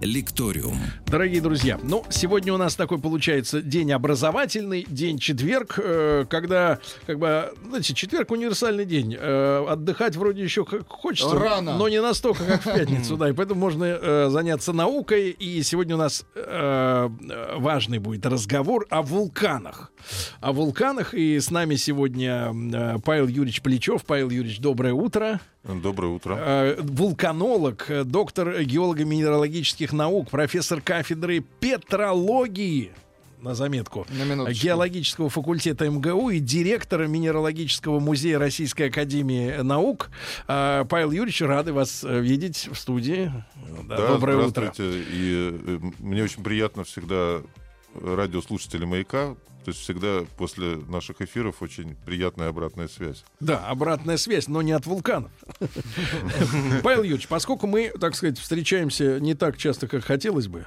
Лекториум. Дорогие друзья, ну, сегодня у нас такой получается день образовательный, день четверг, э, когда, как бы, знаете, четверг универсальный день. Э, отдыхать вроде еще хочется, Рано. но не настолько, как в пятницу, да, и поэтому можно э, заняться наукой. И сегодня у нас э, важный будет разговор о вулканах. О вулканах, и с нами сегодня э, Павел Юрьевич Плечев. Павел Юрьевич, доброе утро. Доброе утро. Э, вулканолог, доктор геолого-минералогических наук, профессор кафедры петрологии на заметку На геологического факультета МГУ и директора Минералогического музея Российской Академии Наук. Э, Павел Юрьевич, рады вас э, видеть в студии. Да, Да, доброе утро. здравствуйте. И э, мне очень приятно всегда радиослушатели «Маяка». То есть всегда после наших эфиров очень приятная обратная связь. Да, обратная связь, но не от вулканов. Павел Юрьевич, поскольку мы, так сказать, встречаемся не так часто, как хотелось бы,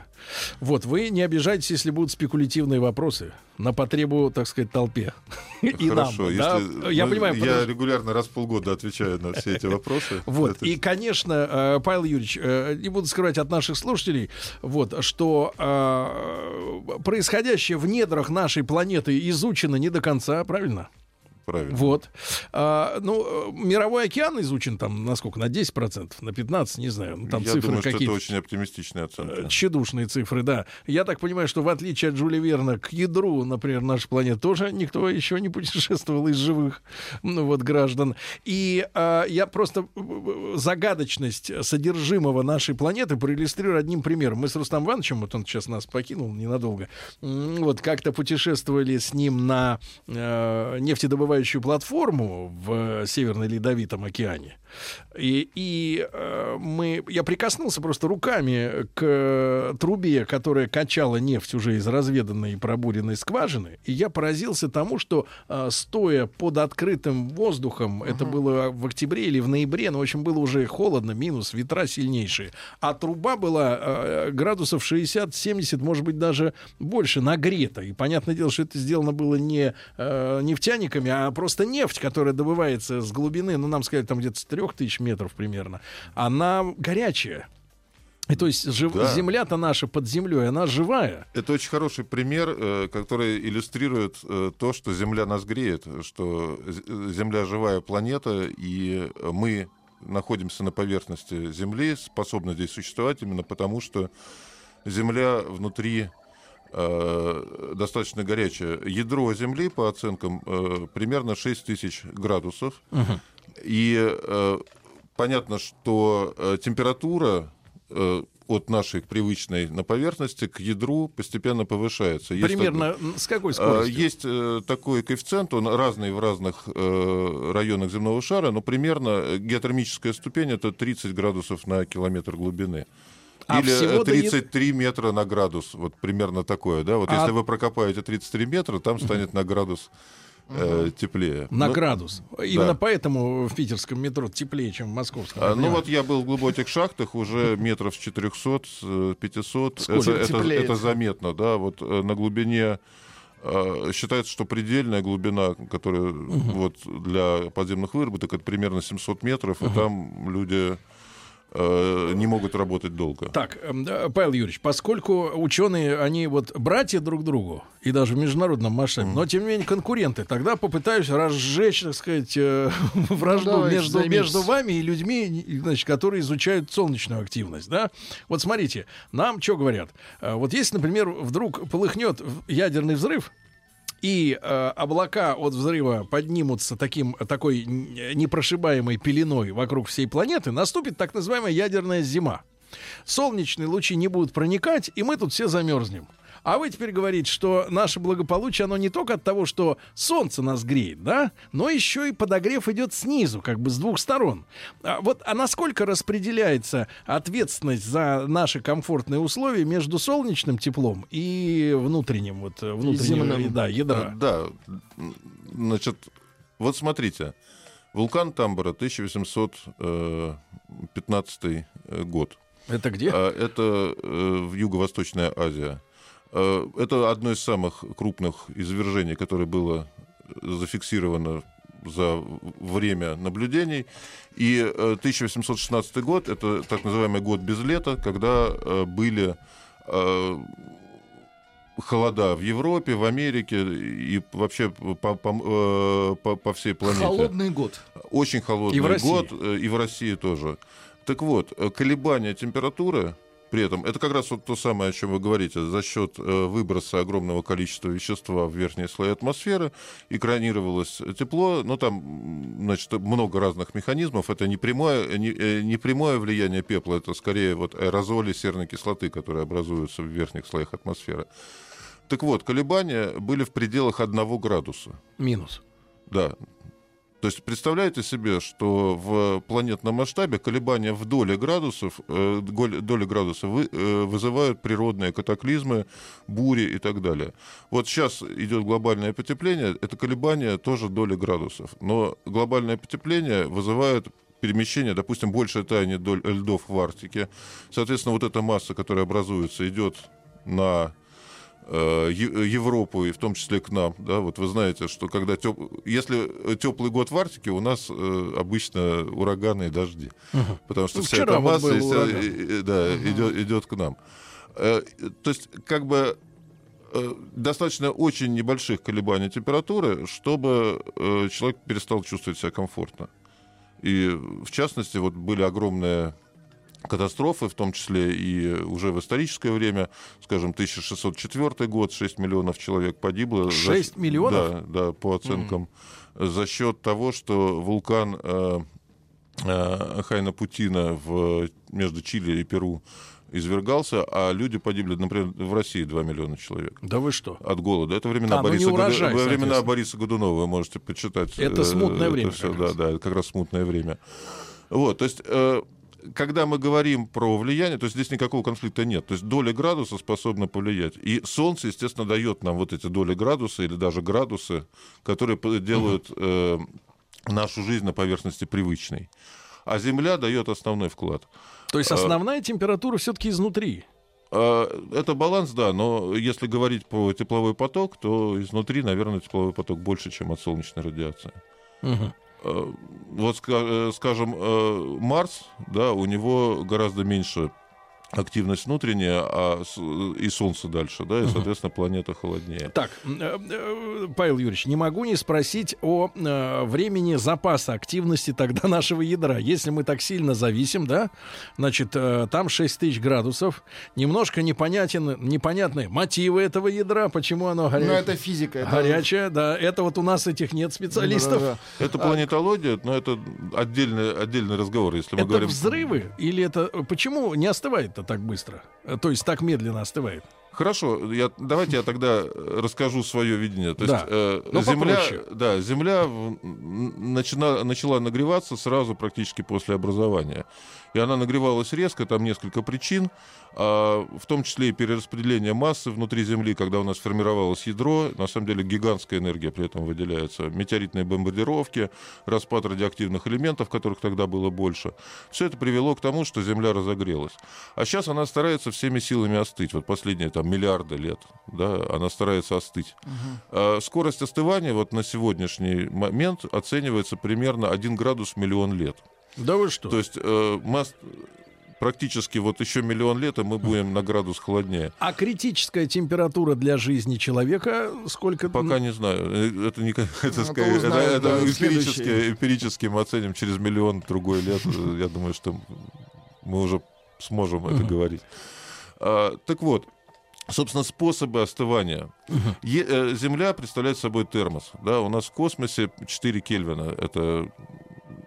вот, вы не обижайтесь, если будут спекулятивные вопросы на потребу, так сказать, толпе. И нам. Хорошо. если- Я понимаю, Я регулярно раз в полгода отвечаю на все эти вопросы. Вот, и, конечно, э, Павел Юрьевич, э, не буду скрывать от наших слушателей, вот, что э, происходящее в недрах нашей планеты изучено не до конца, правильно? Правильно. Вот. А, ну, э, мировой океан изучен там на сколько? На 10%, на 15%, не знаю. Ну, там Я цифры думаю, что это какие-то. очень оптимистичная оценка. э, Тщедушные цифры, да. Я так понимаю, что в отличие от Жюля Верна, к ядру, например, нашей планеты тоже никто еще не путешествовал из живых ну, вот, граждан. И а, я просто э, э, загадочность содержимого нашей планеты проиллюстрирую одним примером. Мы с Рустам Ивановичем, вот он сейчас нас покинул ненадолго, вот как-то путешествовали с ним на э, нефтедобывающую платформу в Северно Ледовитом океане. И, и э, мы, я прикоснулся просто руками к э, трубе, которая качала нефть уже из разведанной и пробуренной скважины, и я поразился тому, что э, стоя под открытым воздухом, это было в октябре или в ноябре, но в общем было уже холодно, минус, ветра сильнейшие, а труба была э, градусов 60-70, может быть даже больше нагрета, и понятное дело, что это сделано было не э, нефтяниками, а просто нефть, которая добывается с глубины, ну нам сказали, там где-то с 3000 метров примерно, она горячая. И то есть жив- Да. земля-то наша под землей, она живая. Это очень хороший пример, э, который иллюстрирует э, то, что Земля нас греет, что Земля живая планета, и мы находимся на поверхности Земли, способны здесь существовать именно потому, что Земля внутри э, достаточно горячая. Ядро Земли, по оценкам, э, примерно 6 тысяч градусов. И э, понятно, что э, температура э, от нашей привычной на поверхности к ядру постепенно повышается. Есть Примерно м, с какой а, скоростью? Есть э, такой коэффициент, он разный в разных э, районах земного шара, но примерно э, геотермическая ступень это 30 градусов на километр глубины. А Или всего э, до не- 33 метра на градус, вот примерно такое, да. Вот А- если вы прокопаете 33 метра, там станет на градус э, теплее. На Ну, градус. Именно поэтому в питерском метро теплее, чем в московском. а, Ну вот я был в глубоких шахтах уже метров с 400, э, 500. Сколько это, это, это заметно, да. Вот э, на глубине э, считается, что предельная глубина, которая вот для подземных выработок, это примерно 700 метров, и там люди э, не могут работать долго. Так, эм, Павел Юрьевич, поскольку ученые, они вот братья друг другу, и даже в международном масштабе, но тем не менее конкуренты, тогда попытаюсь разжечь, так сказать, э, вражду давайте между, между вами и людьми, значит, которые изучают солнечную активность, да? Вот смотрите, нам что говорят? Э, Вот если, например, вдруг полыхнет ядерный взрыв, и э, облака от взрыва поднимутся таким, такой непрошибаемой пеленой вокруг всей планеты, наступит так называемая ядерная зима. Солнечные лучи не будут проникать, и мы тут все замерзнем. А вы теперь говорите, что наше благополучие, оно не только от того, что солнце нас греет, да, но еще и подогрев идет снизу, как бы с двух сторон. А вот, а насколько распределяется ответственность за наши комфортные условия между солнечным теплом и внутренним, вот, э, внутренним, земным. да, Э, ядра? Да, м, значит, вот смотрите, вулкан Тамбора, 1815 э, год. Это где? А, Это в Юго-Восточная Азия. Э, Это одно из самых крупных извержений, которое было зафиксировано за время наблюдений. И э, 1816 год — это так называемый год без лета, когда э, были э, холода в Европе, в Америке и вообще по, по, э, по- по всей планете. Холодный год. Очень холодный И год, э, и в России тоже. Так вот, э, колебания температуры при этом, это как раз вот то самое, о чем вы говорите, за счет э, выброса огромного количества вещества в верхние слои атмосферы экранировалось тепло, но там, м, значит, много разных механизмов. Это не прямое, не, э, не прямое влияние пепла, это скорее вот аэрозоли серной кислоты, которые образуются в верхних слоях атмосферы. Так вот, колебания были в пределах 1 градуса. Минус. Да. То есть представляете себе, что в планетном масштабе колебания в доле градусов, э, доли градусов вы- э, вызывают природные катаклизмы, бури и так далее. Вот сейчас идет глобальное потепление, это колебания тоже доли градусов. Но глобальное потепление вызывает перемещение, допустим, большее таяние льдов в Арктике. Соответственно, вот эта масса, которая образуется, идет на Европу и в том числе к нам, да, вот вы знаете, что когда теп- если теплый год в Арктике, у нас э, обычно ураганы и дожди, потому что Ну, вся эта вот масса и вся- и- да, идет, идет к нам. Э, то есть как бы э, достаточно очень небольших колебаний температуры, чтобы э, человек перестал чувствовать себя комфортно. И в частности, вот были огромные катастрофы, в том числе и уже в историческое время, скажем, 1604 год, 6 миллионов человек погибло. За- 6 миллионов? Да, да, по оценкам. За счет того, что вулкан э, э, Хайна Путина в, между Чили и Перу извергался, а люди погибли, например, в России 2 миллиона человек Да вы что? от голода. Это времена А, ну Бориса урожай, Году- времена. Бориса Годунова, вы можете почитать. Это э, смутное время всё, как да, раз. да, это как раз смутное время. Вот, то есть, э, когда мы говорим про влияние, то есть здесь никакого конфликта нет. То есть доля градуса способна повлиять. И Солнце, естественно, дает нам вот эти доли градуса или даже градусы, которые делают э, нашу жизнь на поверхности привычной. А Земля дает основной вклад. То есть основная температура все-таки изнутри. А, Это баланс, да, но если говорить про тепловой поток, то изнутри, наверное, тепловой поток больше, чем от солнечной радиации. Мгм. А, Вот, э, скажем, э, Марс, да, у него гораздо меньше активность внутренняя, а и Солнце дальше, да, и, соответственно, планета холоднее. Так, э, э, Павел Юрьевич, не могу не спросить о э, времени запаса активности тогда нашего ядра. Если мы так сильно зависим, да, значит, там 6 тысяч градусов, немножко непонятен, непонятны мотивы этого ядра, почему оно Ну, горячее. это физика. это- Горячее, да, это вот у нас этих нет специалистов. Да-да-да. Это планетология, но это отдельный, отдельный разговор, если мы Это говорим... взрывы или это почему не остывает-то так быстро? Э, То есть так медленно остывает? Хорошо, я, давайте я тогда э, расскажу свое видение. То Да, есть э, но земля, попроще. да, земля начина- начала нагреваться сразу практически после образования. И она нагревалась резко, там несколько причин, а, в том числе и перераспределение массы внутри Земли, когда у нас формировалось ядро, на самом деле гигантская энергия при этом выделяется, метеоритные бомбардировки, распад радиоактивных элементов, которых тогда было больше. Все это привело к тому, что Земля разогрелась. А сейчас она старается всеми силами остыть. Вот последние там миллиарды лет, да, она старается остыть. А скорость остывания вот на сегодняшний момент оценивается примерно 1 градус в миллион лет. Да вы что? То есть э, мас- практически вот еще миллион лет, и мы будем на градус холоднее. А критическая температура для жизни человека сколько? Пока не знаю. Э, Это, не, это, это скорее- это- узнаем, это да, эмпирически, эмпирически мы оценим через миллион другой лет. Э, Я думаю, что мы уже сможем это говорить. А, так вот, собственно, способы остывания. Е- э, Земля представляет собой термос. Да? У нас в космосе 4 Кельвина. Это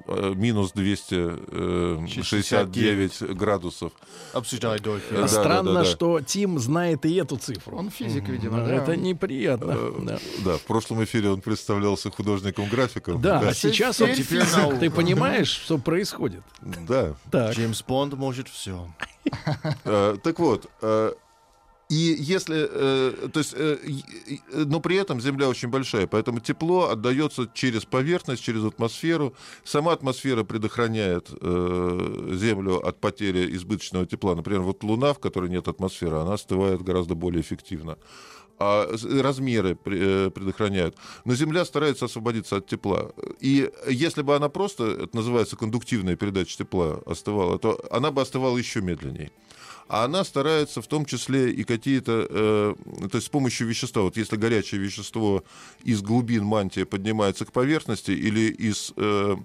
минус 269 градусов. Обсуждали до Да, эфира. А Странно, да, да. что Тим знает и эту цифру. Он физик, видимо, Ну, да. Это неприятно. Э, Да. Да, в прошлом эфире он представлялся художником-графиком. Да, а сейчас Теперь он физик. физик. Ты понимаешь, что происходит? Да. Так. Джеймс Бонд может все. Э, Так вот, э, И если, э, то есть, э, но при этом Земля очень большая, поэтому тепло отдается через поверхность, через атмосферу. Сама атмосфера предохраняет э, Землю от потери избыточного тепла. Например, вот Луна, в которой нет атмосферы, она остывает гораздо более эффективно а размеры предохраняют. Но Земля старается освободиться от тепла. И если бы она просто, это называется кондуктивная передача тепла, остывала, то она бы остывала еще медленнее а она старается в том числе и какие-то, э, то есть с помощью вещества, вот если горячее вещество из глубин мантии поднимается к поверхности или из э,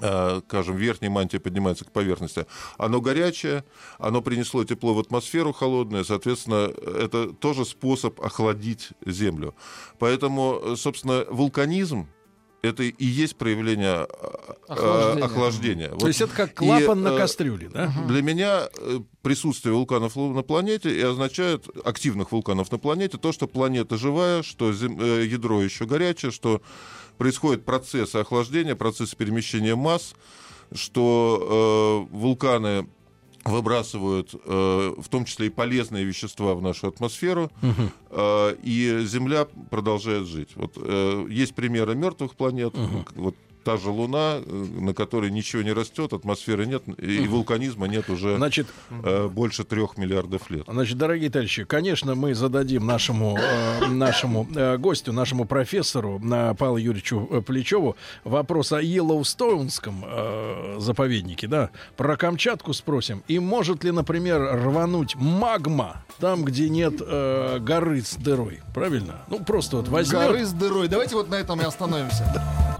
э скажем, верхней мантии поднимается к поверхности, оно горячее, оно принесло тепло в атмосферу холодное, соответственно, это тоже способ охладить Землю. Поэтому, собственно, вулканизм, это и есть проявление э, охлаждения. охлаждения. То вот. есть это как клапан и, на э, кастрюле, да? Для меня э, присутствие вулканов на планете и означает активных вулканов на планете то, что планета живая, что ядро еще горячее, что происходит процесс охлаждения, процесс перемещения масс, что э, вулканы выбрасывают э, в том числе и полезные вещества в нашу атмосферу, угу. э, и Земля продолжает жить. Вот э, есть примеры мертвых планет. Угу. Вот та же Луна, э, на которой ничего не растет, атмосферы нет, и вулканизма нет уже Значит, э, больше трех миллиардов лет. Значит, дорогие товарищи, конечно, мы зададим нашему, э, нашему э, гостю, нашему профессору э, Павлу Юрьевичу э, Плечеву вопрос о Йеллоустоунском э, заповеднике, да, про Камчатку спросим. И может ли, например, рвануть магма там, где нет э, горы с дырой? Правильно? Ну, просто вот возьмем... Горы с дырой. Давайте вот на этом и остановимся.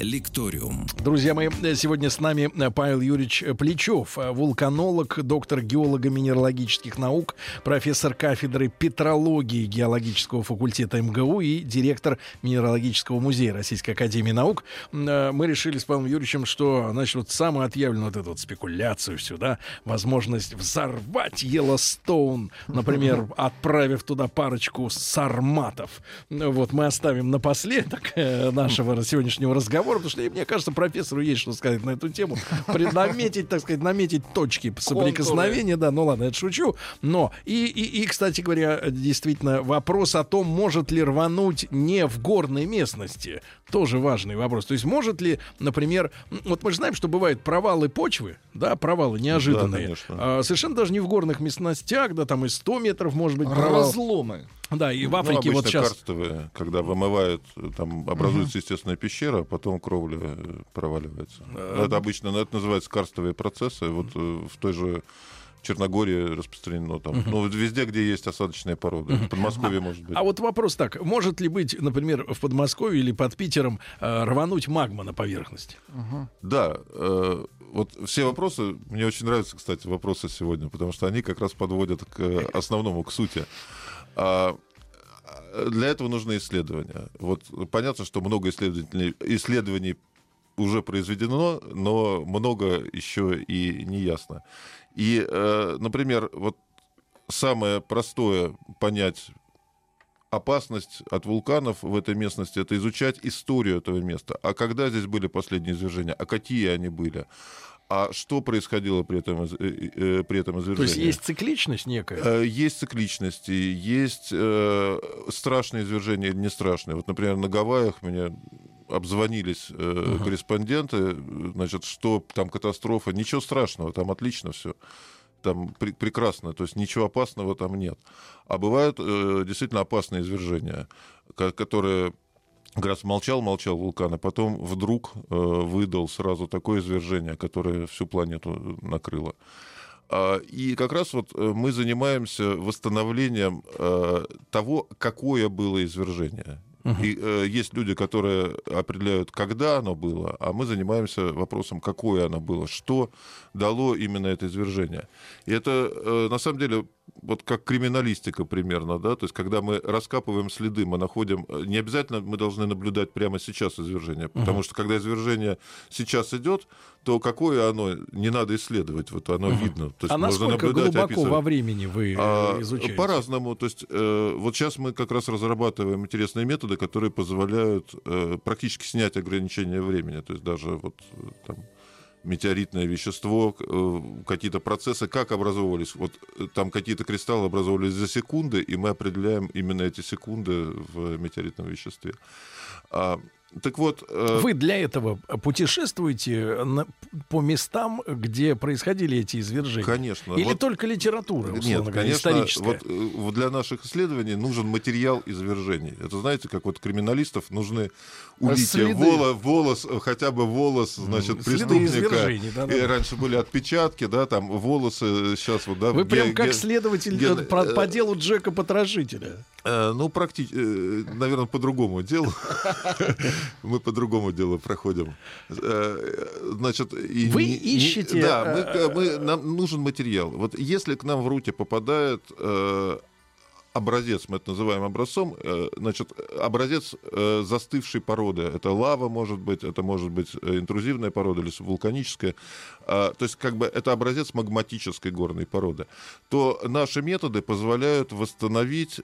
Лекториум. Друзья мои, сегодня с нами Павел Юрьевич Плечев, вулканолог, доктор геолого-минералогических наук, профессор кафедры петрологии геологического факультета МГУ и директор Минералогического музея Российской Академии Наук. Мы решили с Павлом Юрьевичем, что, значит, вот самую отъявленную вот эту вот спекуляцию сюда, возможность взорвать Йеллостоун, например, отправив туда парочку сарматов. Вот мы оставим напоследок э, нашего сегодняшнего разговора разговора, потому что, мне кажется, профессору есть что сказать на эту тему. Наметить, так сказать, наметить точки соприкосновения, да, ну ладно, это шучу. Но, и, и, и, кстати говоря, действительно, вопрос о том, может ли рвануть не в горной местности, тоже важный вопрос. То есть может ли, например, вот мы же знаем, что бывают провалы почвы, да, провалы неожиданные. Да, а, совершенно даже не в горных местностях, да, там и 100 метров может быть провал. Разломы. Да, и в ну, Африке ну, вот сейчас... карстовые, когда вымывают, там образуется угу. естественная пещера, а потом кровля э, проваливается. А... Это обычно, это называется карстовые процессы. Вот э, в той же Черногории распространено там. Uh-huh. Ну, везде, где есть осадочные породы. Uh-huh. В Подмосковье а, может быть. А вот вопрос так. Может ли быть, например, в Подмосковье или под Питером э, рвануть магма на поверхность? Uh-huh. Да. Э, вот все вопросы, мне очень нравятся, кстати, вопросы сегодня, потому что они как раз подводят к основному, к сути. А, для этого нужны исследования. Вот понятно, что много исследователей, исследований уже произведено, но много еще и не ясно. И, э, например, вот самое простое понять опасность от вулканов в этой местности это изучать историю этого места. А когда здесь были последние извержения, а какие они были, а что происходило при этом, э, э, при этом извержении? То есть есть цикличность некая? Есть цикличность, есть страшные извержения или не страшные. Вот, например, на Гавайях меня обзвонились э, uh-huh. корреспонденты, значит, что там катастрофа, ничего страшного, там отлично все там при, прекрасно, то есть ничего опасного там нет. А бывают э, действительно опасные извержения, которые как раз молчал, молчал вулкан, а потом вдруг э, выдал сразу такое извержение, которое всю планету накрыло. А, и как раз вот э, мы занимаемся восстановлением э, того, какое было извержение. Uh-huh. И э, есть люди, которые определяют, когда оно было, а мы занимаемся вопросом, какое оно было, что дало именно это извержение. И это, э, на самом деле, вот как криминалистика примерно, да, то есть когда мы раскапываем следы, мы находим, э, не обязательно мы должны наблюдать прямо сейчас извержение, потому что когда извержение сейчас идет, то какое оно, не надо исследовать, вот оно видно. То есть а можно насколько наблюдать, глубоко описывать. во времени вы э, А, изучаете? По-разному. То есть э, вот сейчас мы как раз разрабатываем интересные методы, которые позволяют э, практически снять ограничения времени. То есть даже вот э, там метеоритное вещество, э, какие-то процессы, как образовывались. Вот э, там какие-то кристаллы образовывались за секунды, и мы определяем именно эти секунды в метеоритном веществе. А, так вот... э, Вы для этого путешествуете на- по местам, где происходили эти извержения? Конечно. Или Вот- только литература, условно Нет, говоря, конечно, историческая? вот, э, вот для наших исследований нужен материал извержений. Это знаете, как вот криминалистов нужны улики, волос, волос, э, хотя бы волос, значит, Следы преступника. извержений, да-да-да. И раньше были отпечатки, да, там волосы, сейчас вот, да. Вы ге- прям как ге- следователь э, э, по делу Джека Потрошителя. Э, Ну, практически, наверное, по другому делу. Мы по другому делу проходим. Э, Значит, и Вы не- не- ищете, Да, мы- э, мы- нам нужен материал. Вот если к нам в руки попадает э, образец, мы это называем образцом, э, значит, образец э, застывшей породы. Это лава, может быть, это может быть э, интрузивная порода или вулканическая. А, То есть, как бы, это образец магматической горной породы. То наши методы позволяют восстановить,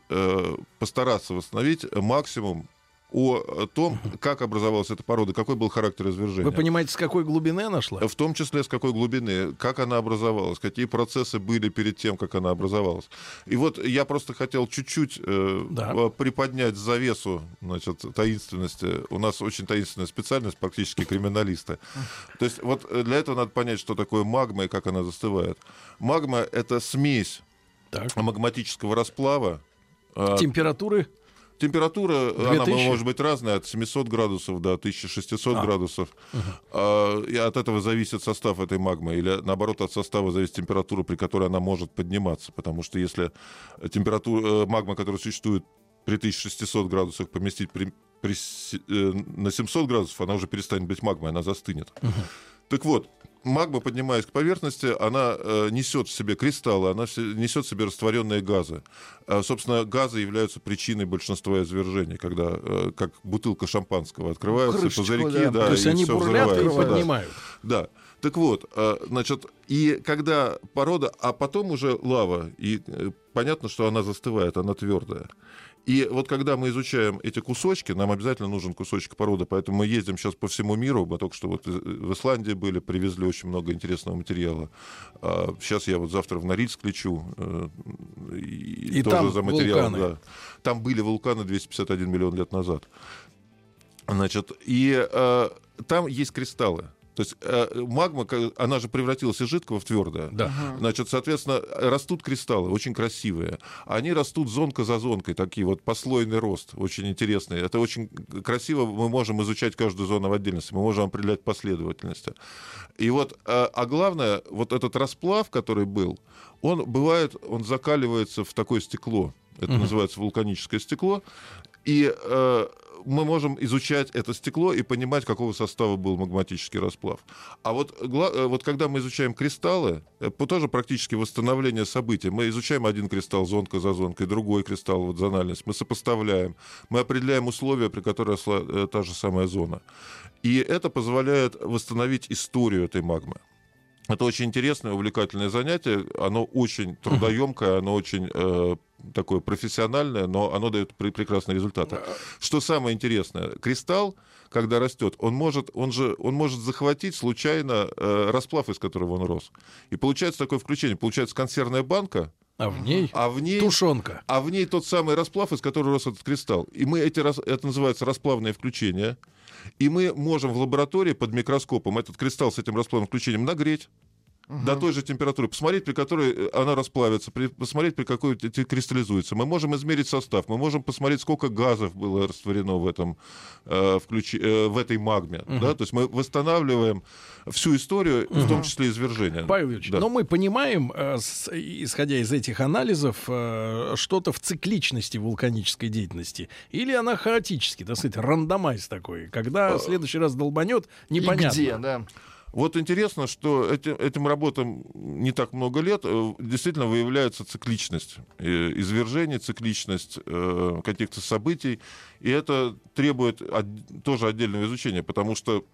постараться восстановить максимум о том, как образовалась эта порода, какой был характер извержения. Вы понимаете, с какой глубины она шла? В том числе с какой глубины, как она образовалась, какие процессы были перед тем, как она образовалась. И вот я просто хотел чуть-чуть э, Да. э, приподнять завесу значит, таинственности. У нас очень таинственная специальность, практически криминалисты. То есть вот э, для этого надо понять, что такое магма и как она застывает. Магма — это смесь Так. магматического расплава, э, Температуры? Температура, она 2000? может быть разная, от 700 градусов до 1600 А. градусов. А, И от этого зависит состав этой магмы. Или, наоборот, от состава зависит температура, при которой она может подниматься. Потому что если температура, э, магма, которая существует при 1600 градусах, поместить при- при э, на 700 градусов, она уже перестанет быть магмой, она застынет. Так вот, магма, поднимаясь к поверхности, она э, несет в себе кристаллы, она все- несет в себе растворенные газы. А, собственно, газы являются причиной большинства извержений, когда э, как бутылка шампанского открывается, Крышечку, пузырьки, да. да, То есть и они всё бурлят и взрывается, да. поднимают. Да. Так вот, э, значит, и когда порода, а потом уже лава, и э, понятно, что она застывает, она твердая. И вот когда мы изучаем эти кусочки, нам обязательно нужен кусочек породы, поэтому мы ездим сейчас по всему миру, мы только что вот в Исландии были, привезли очень много интересного материала. А Сейчас я вот завтра в Норильск лечу. э, И, И тоже там за материалом. вулканы. да. Там были вулканы 251 миллион лет назад. Значит, и э, там есть кристаллы. То есть э, магма, она же превратилась из жидкого в твердое. Да. Значит, соответственно, растут кристаллы, очень красивые. Они растут зонка за зонкой, такие вот послойный рост, очень интересный. Это очень красиво, мы можем изучать каждую зону в отдельности, мы можем определять последовательности. И вот, э, а главное, вот этот расплав, который был, он бывает, он закаливается в такое стекло. Это называется вулканическое стекло. И э, мы можем изучать это стекло и понимать, какого состава был магматический расплав. А вот, э, вот когда мы изучаем кристаллы, э, по- тоже практически восстановление событий. Мы изучаем один кристалл зонка за зонкой, другой кристалл вот зональность. Мы сопоставляем, мы определяем условия, при которых э, та же самая зона. И это позволяет восстановить историю этой магмы. Это очень интересное, увлекательное занятие. Оно очень трудоемкое, оно очень э, такое профессиональное, но оно дает пре- прекрасные результаты. Что самое интересное, кристалл, когда растет, он может, он же, он может захватить случайно э, расплав, из которого он рос. И получается такое включение. Получается консервная банка, А в ней а в ней тушенка. а в ней тот самый расплав, из которого рос этот кристалл. И мы эти, это называется расплавное включение. И мы можем в лаборатории под микроскопом этот кристалл с этим расплавным включением нагреть до той же температуры, посмотреть, при которой э, она расплавится, при- посмотреть, при какой кристаллизуется. Мы можем измерить состав, мы можем посмотреть, сколько газов было растворено в, этом, э, включи- э, в этой магме. Да? То есть мы восстанавливаем всю историю, в том числе извержения. Павел Юрьевич, Да. но мы понимаем, э, с- исходя из этих анализов, э, что-то в цикличности вулканической деятельности. Или она хаотически, так сказать, рандомайз такой, когда в следующий раз долбанет, И непонятно. где, да. Вот интересно, что эти, этим работам не так много лет э, действительно выявляется цикличность э, извержений, цикличность э, каких-то событий, и это требует от, тоже отдельного изучения, потому что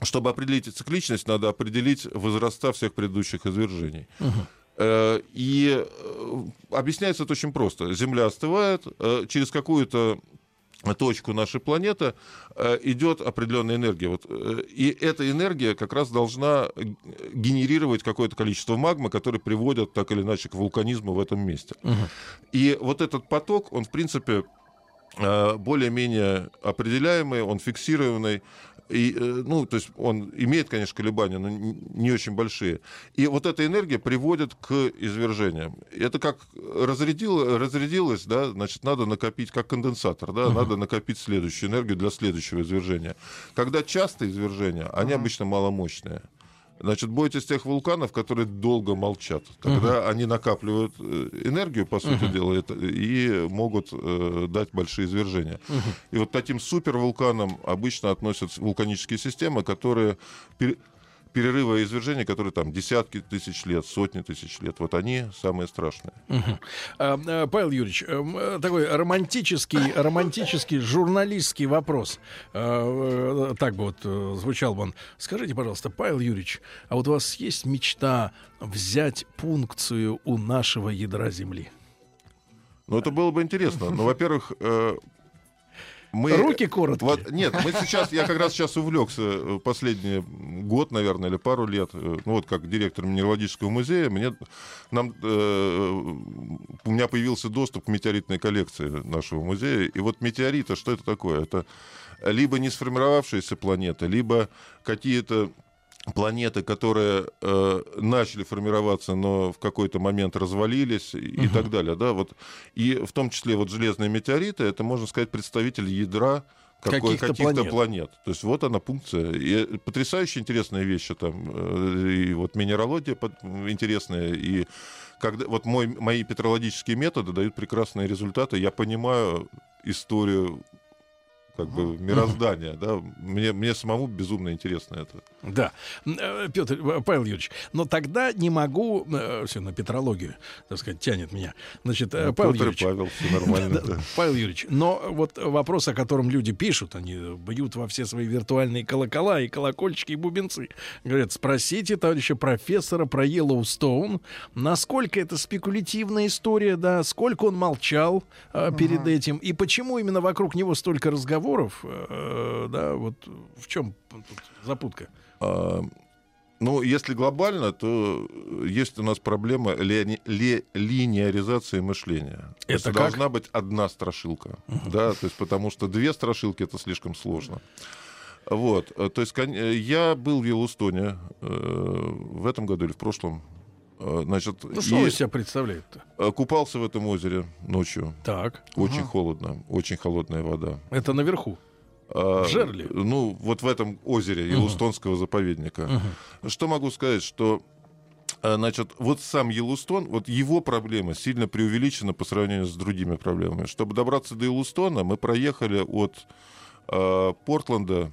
чтобы определить цикличность, надо определить возраста всех предыдущих извержений. И объясняется это очень просто. Земля остывает, через какую-то точку нашей планеты идет определенная энергия. Вот, и эта энергия как раз должна генерировать какое-то количество магмы, которые приводят так или иначе к вулканизму в этом месте. Uh-huh. И вот этот поток, он в принципе более-менее определяемый, он фиксированный, и, э, ну, то есть он имеет, конечно, колебания, но не очень большие. И вот эта энергия приводит к извержениям. Это как разрядило, разрядилось, да, значит, надо накопить, как конденсатор, да, uh-huh. надо накопить следующую энергию для следующего извержения. Когда частые извержения, они uh-huh. обычно маломощные. Значит, бойтесь тех вулканов, которые долго молчат. Тогда угу. они накапливают э, энергию, по сути угу. дела, это, и могут э, дать большие извержения. Угу. И вот таким супервулканам обычно относятся вулканические системы, которые перерывы и извержения, которые там десятки тысяч лет, сотни тысяч лет, вот они самые страшные. Угу. А, Павел Юрьевич, э, такой романтический, романтический журналистский вопрос. А, так бы вот э, звучал бы он. Скажите, пожалуйста, Павел Юрьевич, а вот у вас есть мечта взять пункцию у нашего ядра Земли? Ну, это было бы интересно. Но, во-первых, мы, Руки короткие. Вот, нет, мы сейчас, я как раз сейчас увлекся э, последний год, наверное, или пару лет, э, ну вот как директор Минералогического музея, мне, нам, э, у меня появился доступ к метеоритной коллекции нашего музея. И вот метеориты, что это такое? Это либо не сформировавшиеся планеты, либо какие-то планеты, которые э, начали формироваться, но в какой-то момент развалились и, угу. так далее, да, вот и в том числе вот железные метеориты, это можно сказать представитель ядра каких-то, каких планет. планет. То есть вот она пункция. И потрясающе интересные вещи там. Э, и вот минералогия интересная. И когда, вот мой, мои петрологические методы дают прекрасные результаты. Я понимаю историю как бы мироздания, да, мне, мне самому безумно интересно это. Да, э, Петр, э, Павел Юрьевич, но тогда не могу, э, все на петрологию, так сказать, тянет меня. Значит, ну, Павел Петр Юрьевич. Павел, все нормально. Да. Павел Юрьевич, но вот вопрос, о котором люди пишут, они бьют во все свои виртуальные колокола и колокольчики и бубенцы. Говорят, спросите товарища профессора про Йеллоустоун, насколько это спекулятивная история, да, сколько он молчал э, перед uh этим, и почему именно вокруг него столько разговоров, разговоров, э, да, вот в чем запутка? А, ну, если глобально, то есть у нас проблема ли, ли, линеаризации мышления. Это то есть как? должна быть одна страшилка, uh-huh. да, то есть потому что две страшилки это слишком сложно. Вот, э, то есть я был в Йеллоустоне э, в этом году или в прошлом, Э, значит, ну, что он себя представляет-то? Э, купался в этом озере ночью. Так. Очень ага. холодно, очень холодная вода. Это наверху? А, в жерле? Ну, вот в этом озере Елустонского uh заповедника. uh Что могу сказать, что э, Значит, вот сам Елустон, вот его проблема сильно преувеличена по сравнению с другими проблемами. Чтобы добраться до Елустона, мы проехали от э, Портленда,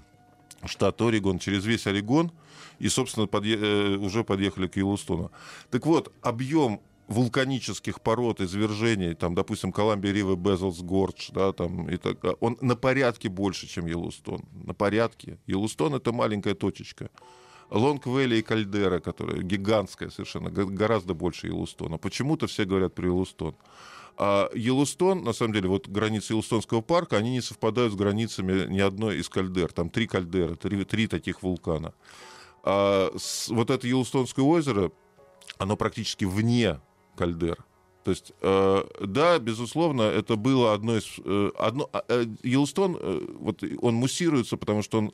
штат Орегон, через весь Орегон, и, собственно, подъе- э, уже подъехали к Йеллоустону. Так вот, объем вулканических пород, извержений, там, допустим, Колумбия Рива, Безлс, Гордж, да, там, и так, он на порядке больше, чем Йеллоустон. На порядке. Йеллоустон — это маленькая точечка. Лонг Вэлли и Кальдера, которая гигантская совершенно, гораздо больше Йеллоустона. Почему-то все говорят про Йеллоустон. А Йеллоустон, на самом деле, вот границы Йеллоустонского парка, они не совпадают с границами ни одной из кальдер. Там три кальдеры, три, три таких вулкана. А с, вот это Йеллоустонское озеро, оно практически вне кальдер. То есть, э, да, безусловно, это было одно из... Э, одно, э, Йеллоустон, э, вот он муссируется, потому что он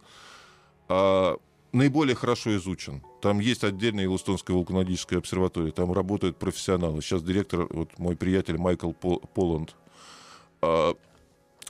э, наиболее хорошо изучен. Там есть отдельная Йеллоустонская вулканологическая обсерватория, там работают профессионалы. Сейчас директор, вот мой приятель Майкл Поланд.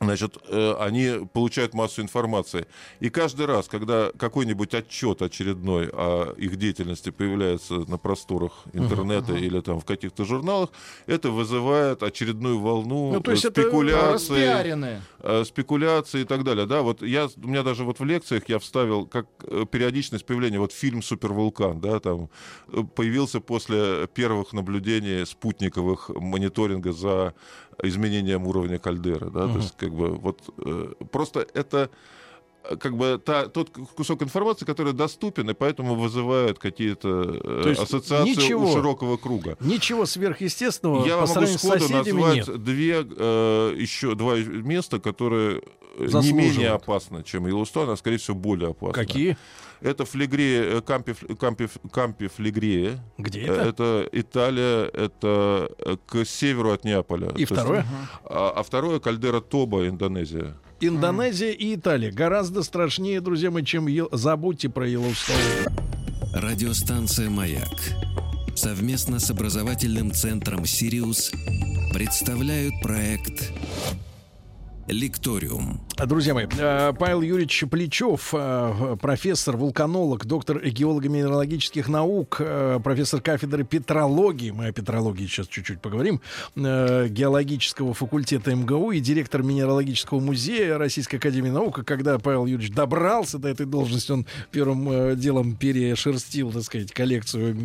Э, значит, э, они получают массу информации. И каждый раз, когда какой-нибудь отчет очередной о их деятельности появляется на просторах интернета uh-huh, uh-huh. или там в каких-то журналах, это вызывает очередную волну ну, то есть спекуляции, это спекуляции и так далее. Да, вот я, у меня даже вот в лекциях я вставил как э, периодичность появления, вот фильм «Супервулкан», да, там э, появился после первых наблюдений спутниковых мониторинга за изменением уровня кальдеры, да, угу. то есть как бы вот э, просто это как бы та, тот кусок информации, который доступен, и поэтому вызывает какие-то э, ассоциации ничего, у широкого круга. Ничего сверхъестественного Я по могу сходу назвать нет. две э, еще два места, которые не менее опасны, чем Йеллоустон, а скорее всего более опасны. Какие? Это Флегрея, э, Кампи, Кампи, Кампи Флегрея. Где это? Это Италия, это э, к северу от Неаполя. И То второе? Есть, а, а второе Кальдера Тоба, Индонезия. Индонезия и Италия гораздо страшнее, друзья мои, чем Ел... забудьте про Йеллоустоун. Радиостанция «Маяк» совместно с образовательным центром «Сириус» представляют проект Лекториум. Друзья мои, э, Павел Юрьевич Плечев, э, профессор, вулканолог, доктор геолого-минералогических наук, э, профессор кафедры петрологии, мы о петрологии сейчас чуть-чуть поговорим, геологического факультета МГУ и директор Минералогического музея Российской Академии Наук. Когда Павел Юрьевич добрался до этой должности, он первым делом перешерстил, так сказать, коллекцию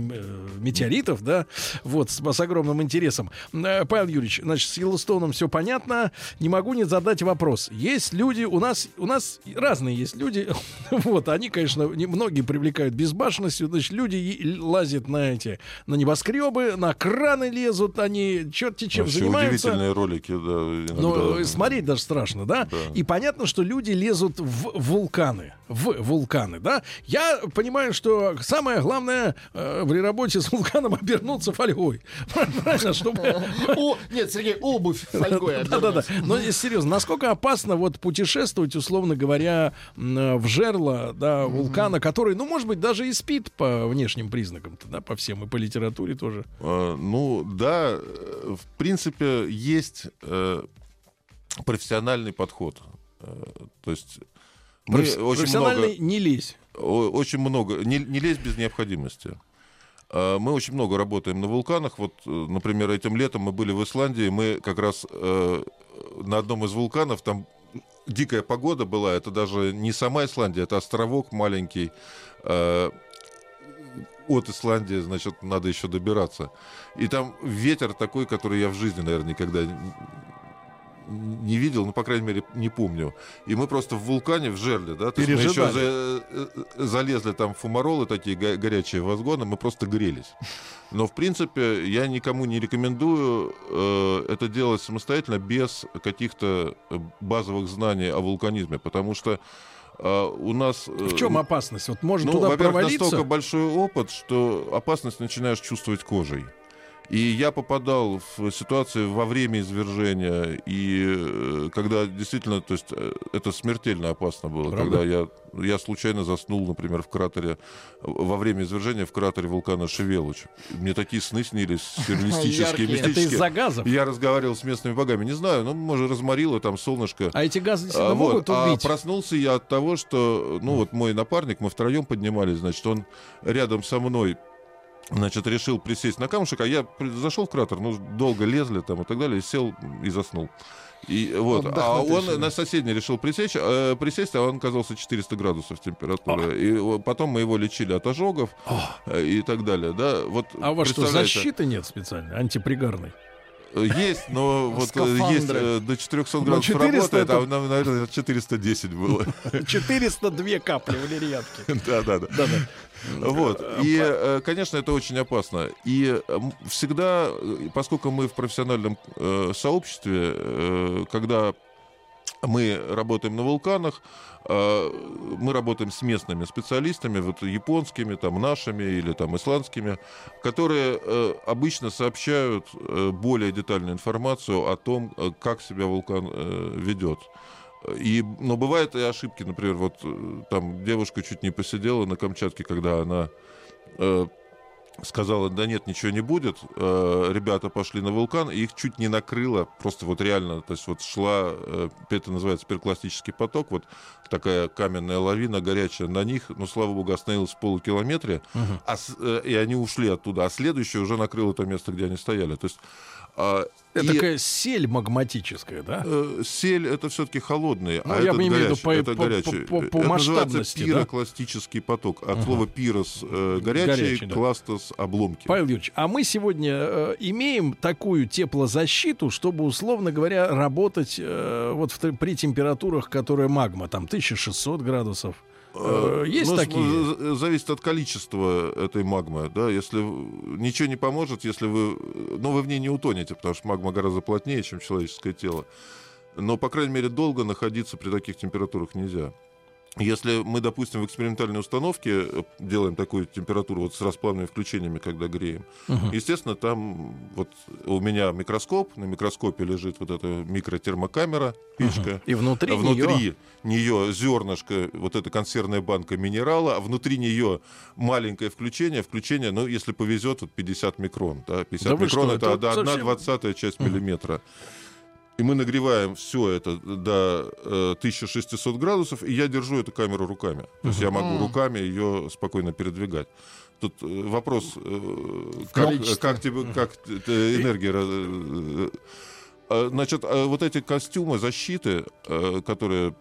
метеоритов, да, вот, с, с огромным интересом. Павел Юрьевич, значит, с Йеллоустоуном все понятно. Не могу не задать вопрос. Есть люди, у нас, у нас разные есть люди, вот, они, конечно, не, многие привлекают безбашенностью, значит, люди лазят на эти, на небоскребы, на краны лезут, они черти чем Вообще занимаются. удивительные ролики, да. Иногда. Но смотреть даже страшно, да? да? И понятно, что люди лезут в вулканы, в вулканы, да? Я понимаю, что самое главное э, при работе с вулканом обернуться фольгой. Правильно, чтобы... Нет, Сергей, обувь фольгой Да-да-да. Но серьезно, насколько опасно вот путешествовать, условно говоря, в жерло да, вулкана, который, ну, может быть, даже и спит по внешним признакам, да, по всем, и по литературе тоже? А, ну, да, в принципе, есть э, профессиональный подход. Э, то есть мы Профи- очень много, не лезь. Очень много. Не, не лезь без необходимости. А, мы очень много работаем на вулканах. Вот, э, например, этим летом мы были в Исландии. Мы как раз на одном из вулканов, там дикая погода была, это даже не сама Исландия, это островок маленький. Э, от Исландии, значит, надо еще добираться. И там ветер такой, который я в жизни, наверное, никогда не видел, ну, по крайней мере, не помню. И мы просто в вулкане, в жерле, да, то есть мы еще за, э, залезли там фумаролы такие горячие возгоны, мы просто грелись. Но, в принципе, я никому не рекомендую э, это делать самостоятельно без каких-то базовых знаний о вулканизме, потому что э, у нас... Э, в чем опасность? Вот может ну, туда провалиться? настолько большой опыт, что опасность начинаешь чувствовать кожей. И я попадал в ситуации во время извержения, и э, когда действительно, то есть э, это смертельно опасно было, Правда? когда я, я случайно заснул, например, в кратере, во время извержения в кратере вулкана Шевелуч. Мне такие сны снились, стернистические, мистические. Это из-за газов? Я разговаривал с местными богами, не знаю, ну, может, разморило там солнышко. А эти газы действительно а, могут вот. убить? А проснулся я от того, что, ну, вот мой напарник, мы втроем поднимались, значит, он рядом со мной Значит, решил присесть на камушек, а я зашел в кратер, ну, долго лезли там и так далее, и сел и заснул. И вот, а он решили. на соседний решил присесть, э, присесть, а он оказался 400 градусов температуры. О. И потом мы его лечили от ожогов О. и так далее. Да, вот, а у вас что, защиты нет специальной, антипригарной? Есть, но вот э, есть э, до 400 градусов 400 работает, это... а нам, наверное, 410 было. 402 капли валерьянки. Да, да, да. Вот. И, э, конечно, это очень опасно. И всегда, поскольку мы в профессиональном сообществе, когда мы работаем на вулканах, а, мы работаем с местными специалистами, вот японскими, там, нашими или там исландскими, которые э, обычно сообщают э, более детальную информацию о том, э, как себя вулкан ведет. И, но бывают и ошибки, например, вот там девушка чуть не посидела на Камчатке, когда она сказала, да нет, ничего не будет. Э, ребята пошли на вулкан, и их чуть не накрыло, просто вот реально, то есть вот шла, э, это называется перкластический поток, вот такая каменная лавина горячая на них, но, слава богу, остановилась в полукилометре, угу. а, э, и они ушли оттуда, а следующее уже накрыло то место, где они стояли. То есть а, это и... такая сель магматическая, да? Э, сель это все-таки холодный, ну, а я этот горячий. По, это по, горячий. По, по, по это называется пирокластический да? поток. От uh-huh. слова пирос э, горячий, горячий кластос да. обломки. Павел Юрьевич, а мы сегодня э, имеем такую теплозащиту, чтобы, условно говоря, работать э, вот в, при температурах, которые магма, там 1600 градусов. Э, есть ну, такие? Зависит от количества этой магмы. Да? Если ничего не поможет, если вы... Ну, вы в ней не утонете, потому что магма гораздо плотнее, чем человеческое тело. Но, по крайней мере, долго находиться при таких температурах нельзя. Если мы, допустим, в экспериментальной установке э, делаем такую температуру вот с расплавными включениями, когда греем, угу. естественно, там вот у меня микроскоп, на микроскопе лежит вот эта микротермокамера, печка. Угу. И внутри, а внутри нее... нее зернышко, вот эта консервная банка минерала, а внутри нее маленькое включение, включение, ну, если повезет, вот 50 микрон. Да, 50 да микрон это, это совсем... двадцатая часть угу. миллиметра. И мы нагреваем все это до э, 1600 градусов, и я держу эту камеру руками. То есть я могу руками ее спокойно передвигать. Тут э, вопрос, э, как, как, тебе, как энергия... Э, э, значит, вот эти костюмы защиты, которые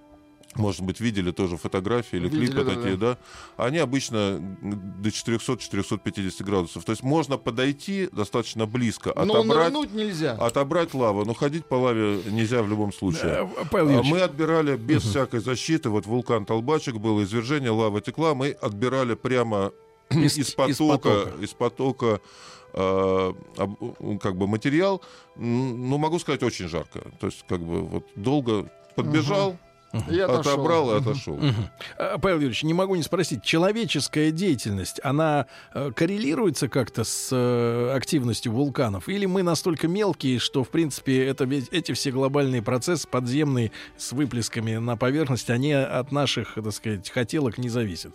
может быть, видели тоже фотографии или видели, клипы да, такие, да. да, они обычно до 400-450 градусов. То есть можно подойти достаточно близко, Но отобрать, нельзя. отобрать лаву, но ходить по лаве нельзя в любом случае. Да, а мы отбирали без угу. всякой защиты, вот вулкан Толбачек был, извержение, лава текла, мы отбирали прямо из, из потока, из потока, из потока э, как бы материал, ну, могу сказать, очень жарко. То есть, как бы, вот долго подбежал, угу. И Отобрал и отошел. А, Павел Юрьевич, не могу не спросить, человеческая деятельность, она э, коррелируется как-то с э, активностью вулканов? Или мы настолько мелкие, что, в принципе, это, эти все глобальные процессы подземные с выплесками на поверхность, они от наших, так сказать, хотелок не зависят?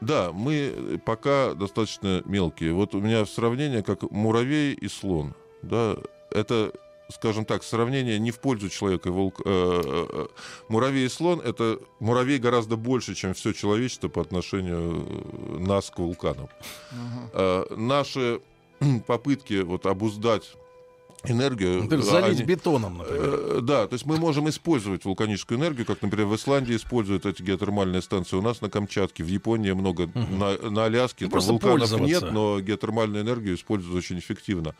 Да, мы пока достаточно мелкие. Вот у меня сравнение как муравей и слон. Да, это скажем так, сравнение не в пользу человека. Волк, э, э, э, муравей и слон — это муравей гораздо больше, чем все человечество по отношению нас к вулканам. Угу. Э, наши попытки вот, обуздать энергию. Ну, залить они, бетоном, например. Э, да, то есть мы можем использовать вулканическую энергию, как, например, в Исландии используют эти геотермальные станции, у нас на Камчатке, в Японии много, угу. на, на Аляске, ну, там вулканов нет, но геотермальную энергию используют очень эффективно.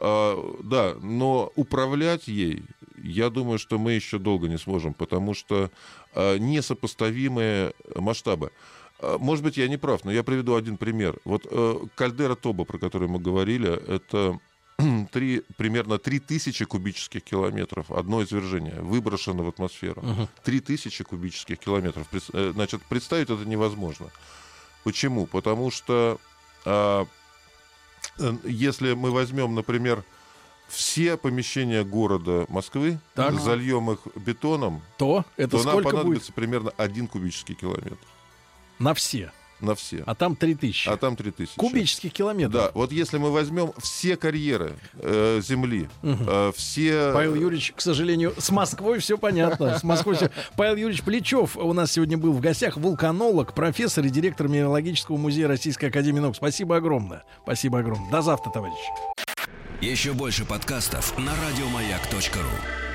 А, да, но управлять ей, я думаю, что мы еще долго не сможем, потому что а, несопоставимые масштабы. А, может быть, я не прав, но я приведу один пример. Вот э, кальдера Тоба, про которую мы говорили, это 3, примерно 3000 кубических километров, одно извержение, выброшено в атмосферу. Uh-huh. 3000 кубических километров. Э, значит, представить это невозможно. Почему? Потому что Э, если мы возьмем, например, все помещения города Москвы, так. зальем их бетоном, то, это то нам понадобится будет? примерно один кубический километр. На все? На все. А там 3000. А там 3000. Кубических километров. Да, вот если мы возьмем все карьеры э, Земли, угу. э, все... Павел Юрьевич, к сожалению, с Москвой все понятно. С Москвой все... Павел Юрьевич Плечев у нас сегодня был в гостях, вулканолог, профессор и директор Минералогического музея Российской Академии Наук. Спасибо огромное. Спасибо огромное. До завтра, товарищи. Еще больше подкастов на радиомаяк.ру